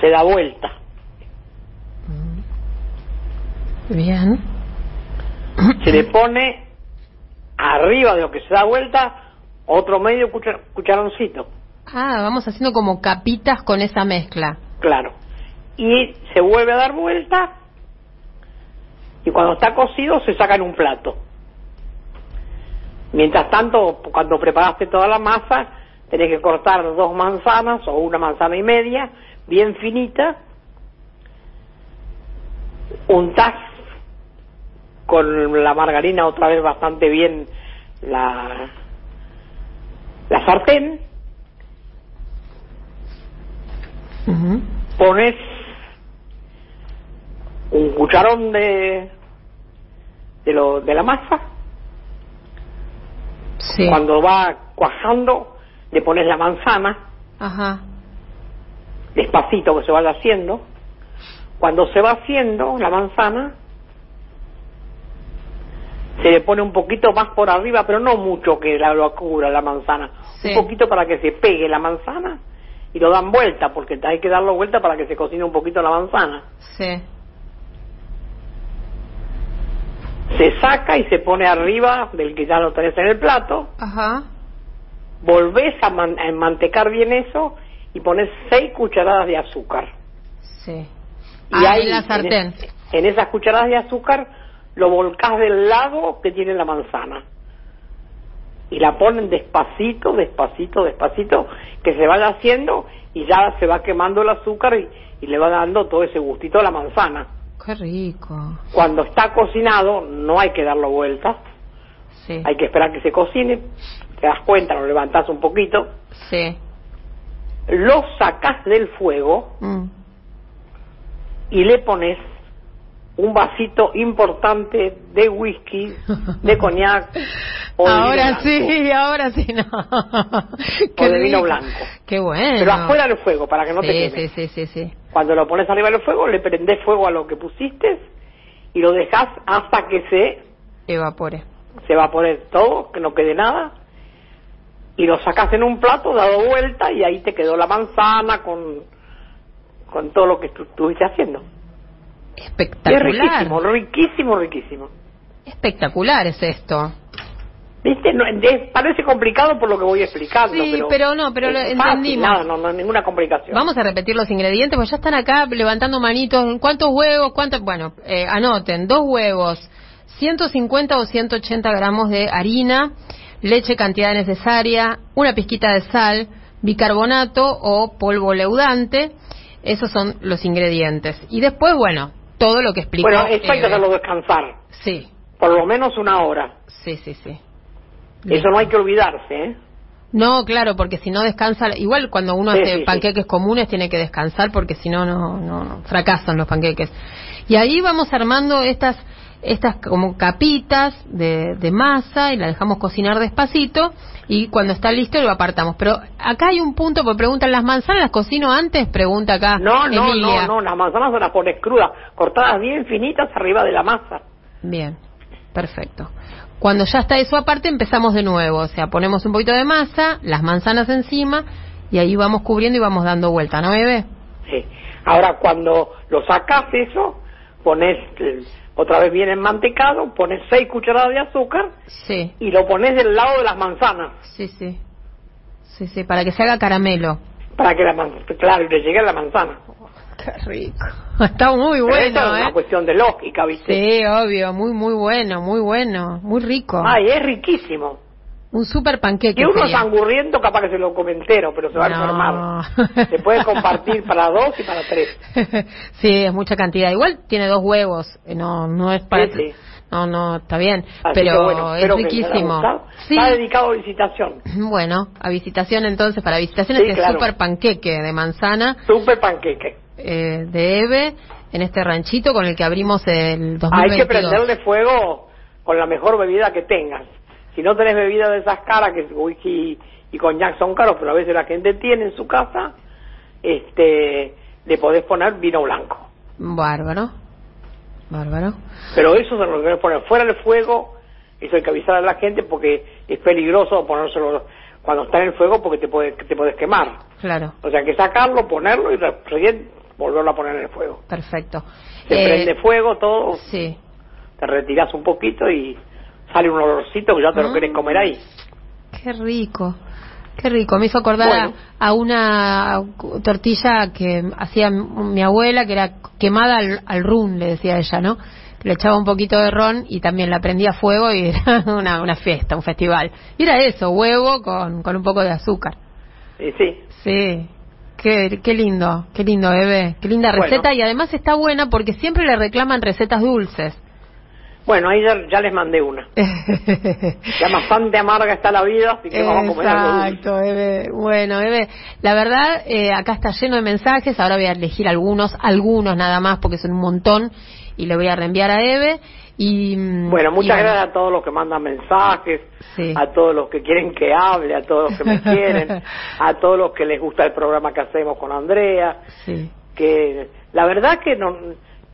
se da vuelta. Bien. Se le pone arriba de lo que se da vuelta otro medio cucha- cucharoncito, Ah, vamos haciendo como capitas con esa mezcla. claro. Y se vuelve a dar vuelta y cuando está cocido se saca en un plato. Mientras tanto, cuando preparaste toda la masa, tenés que cortar dos manzanas o una manzana y media, bien finita, untás con la margarina otra vez bastante bien la, la sartén, pones un cucharón de de, lo, de la masa, Sí. cuando va cuajando le pones la manzana, Ajá. Despacito que se vaya haciendo, cuando se va haciendo la manzana, se le pone un poquito más por arriba, pero no mucho que la lo cubra la manzana, Sí. un poquito para que se pegue la manzana y lo dan vuelta, porque hay que darlo vuelta para que se cocine un poquito la manzana. Sí. se saca y se pone arriba del que ya lo tenés en el plato, Ajá. volvés a, man- a enmantecar bien eso y pones seis cucharadas de azúcar. Sí. Y Ah, ahí, en la sartén. en esas cucharadas de azúcar lo volcás del lado que tiene la manzana. Y la ponen despacito, despacito, despacito, que se vaya haciendo y ya se va quemando el azúcar y, y le va dando todo ese gustito a la manzana. Qué rico. Cuando está cocinado no hay que darlo vuelta, Sí. hay que esperar que se cocine, te das cuenta, lo levantás un poquito, Sí. Lo sacás del fuego Mm. y le pones un vasito importante de whisky, de coñac o de ahora vino sí, blanco. ahora sí, no. O de vino rico. blanco. Qué bueno. Pero afuera del fuego, para que no sí, te queme. sí, sí, sí, sí. Cuando lo pones arriba del fuego, le prendés fuego a lo que pusiste y lo dejas hasta que se, Evapore. se evapore todo, que no quede nada. Y lo sacas en un plato, dado vuelta, y ahí te quedó la manzana con, con todo lo que tú estuviste haciendo. Es Espectacular. riquísimo, riquísimo, riquísimo. Espectacular es esto. ¿Viste? No, es- parece complicado por lo que voy explicando, Sí, pero... pero no, pero lo entendimos. nada, no, no, ninguna complicación. Vamos a repetir los ingredientes, porque ya están acá levantando manitos. ¿Cuántos huevos? ¿Cuántos? Bueno, eh, anoten, dos huevos, 150 o 180 gramos de harina, leche cantidad necesaria, una pizquita de sal, bicarbonato o polvo leudante. Esos son los ingredientes. Y después, bueno, todo lo que explicó. Bueno, esto hay que Eve. hacerlo descansar, Sí, por lo menos una hora. sí, sí, sí. Eso no hay que olvidarse, ¿eh? No, claro, porque si no descansa, igual cuando uno Sí, hace sí, sí. panqueques comunes tiene que descansar porque si no, no, no, fracasan los panqueques. Y ahí vamos armando estas, estas como capitas de, de masa y la dejamos cocinar despacito y cuando está listo lo apartamos. Pero acá hay un punto, porque preguntan, ¿las manzanas las cocino antes? Pregunta acá No, no, Emilia. no, no, las manzanas se las pones crudas, cortadas bien finitas arriba de la masa. Bien, perfecto. Cuando ya está eso aparte, empezamos de nuevo. O sea, ponemos un poquito de masa, las manzanas encima y ahí vamos cubriendo y vamos dando vuelta, ¿no, Eve? Sí. Ahora, cuando lo sacas eso, pones otra vez bien enmantecado, pones seis cucharadas de azúcar Sí, y lo pones del lado de las manzanas, sí, sí. Sí, sí, para que se haga caramelo. para que la man- claro, y le llegue a la manzana. Qué rico. Está muy Pero bueno, es una ¿eh? cuestión de lógica, ¿viste? Sí, obvio, muy, muy bueno, muy bueno, muy rico. Ay, es riquísimo. Un super panqueque. Y uno sería. sangurriento capaz que se lo come entero, pero se va No. a enfermar. Se puede compartir para dos y para tres. sí, es mucha cantidad. Igual tiene dos huevos, eh, no no es para Sí, sí. No, no, está bien, Así pero bueno, es riquísimo. Sí. Está dedicado a visitación. Bueno, a visitación entonces, para visitación este claro. super panqueque de manzana Super panqueque. eh, de Eve en este ranchito con el que abrimos el 2022. Hay que prenderle fuego con la mejor bebida que tengas. Si no tenés bebida de esas caras, que whisky y coñac son caros, pero a veces la gente tiene en su casa, este, le podés poner vino blanco. Bárbaro. Bárbaro. Pero eso se lo debes poner fuera del fuego, eso hay que avisar a la gente porque es peligroso ponérselo cuando está en el fuego porque te, puede, te puedes quemar. Claro, O sea, hay que sacarlo, ponerlo y re- recién volverlo a poner en el fuego. perfecto. Se Eh, prende fuego, todo, Sí. te retiras un poquito y sale un olorcito que ya te lo querés comer ahí. Qué rico. Qué rico. Me hizo acordar a- Bueno. a, una tortilla que hacía mi abuela, que era quemada al, al rum, le decía ella, ¿no? Le echaba un poquito de ron y también la prendía a fuego y era una, una fiesta, un festival. Y era eso, huevo con, con un poco de azúcar. Y sí, Sí. Qué, qué lindo, qué lindo, bebé. Qué linda Bueno. receta y además está buena porque siempre le reclaman recetas dulces. Bueno, ahí ya, ya les mandé una. Ya bastante amarga está la vida, así que vamos a comer algo. Exacto, Eve. Bueno, Eve, la verdad, eh, acá está lleno de mensajes. Ahora voy a elegir algunos, algunos nada más, porque son un montón, y le voy a reenviar a Eve. Y, mm, Bueno, y muchas gracias a todos los que mandan mensajes, Sí. a todos los que quieren que hable, a todos los que me quieren, a todos los que les gusta el programa que hacemos con Andrea, Sí. que la verdad que no,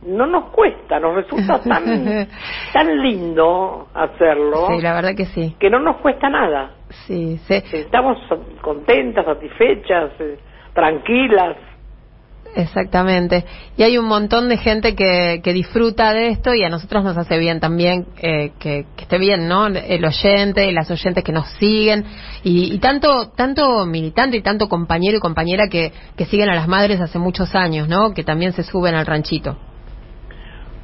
no nos cuesta, nos resulta tan, tan lindo hacerlo, Sí, la verdad que sí. que no nos cuesta nada. Sí, sí. Estamos contentas, satisfechas, eh, tranquilas. Exactamente. Y hay un montón de gente que, que disfruta de esto y a nosotros nos hace bien también eh, que, que esté bien, ¿no? El oyente y las oyentes que nos siguen y, y tanto tanto militante y tanto compañero y compañera que, que siguen a las madres hace muchos años, ¿no? Que también se suben al ranchito.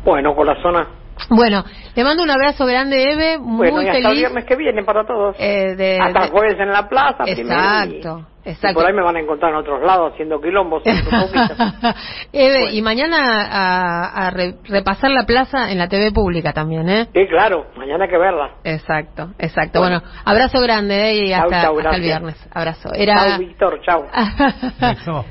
Bueno, corazona. Bueno, le mando un abrazo grande, Eve, muy Bueno, y hasta el feliz. viernes que viene para todos. eh, de, hasta de- el jueves en la plaza. primero, Exacto, y- y exacto. por ahí me van a encontrar en otros lados haciendo quilombos. Eve, Bueno. y mañana a, a re- repasar la plaza en la TV pública también, ¿eh? Sí, claro, mañana hay que verla. Exacto, exacto. Bueno. Bueno, abrazo grande ¿eh? y Chau, hasta, chau, hasta el viernes. Abrazo. Era... Chao, Víctor, chao.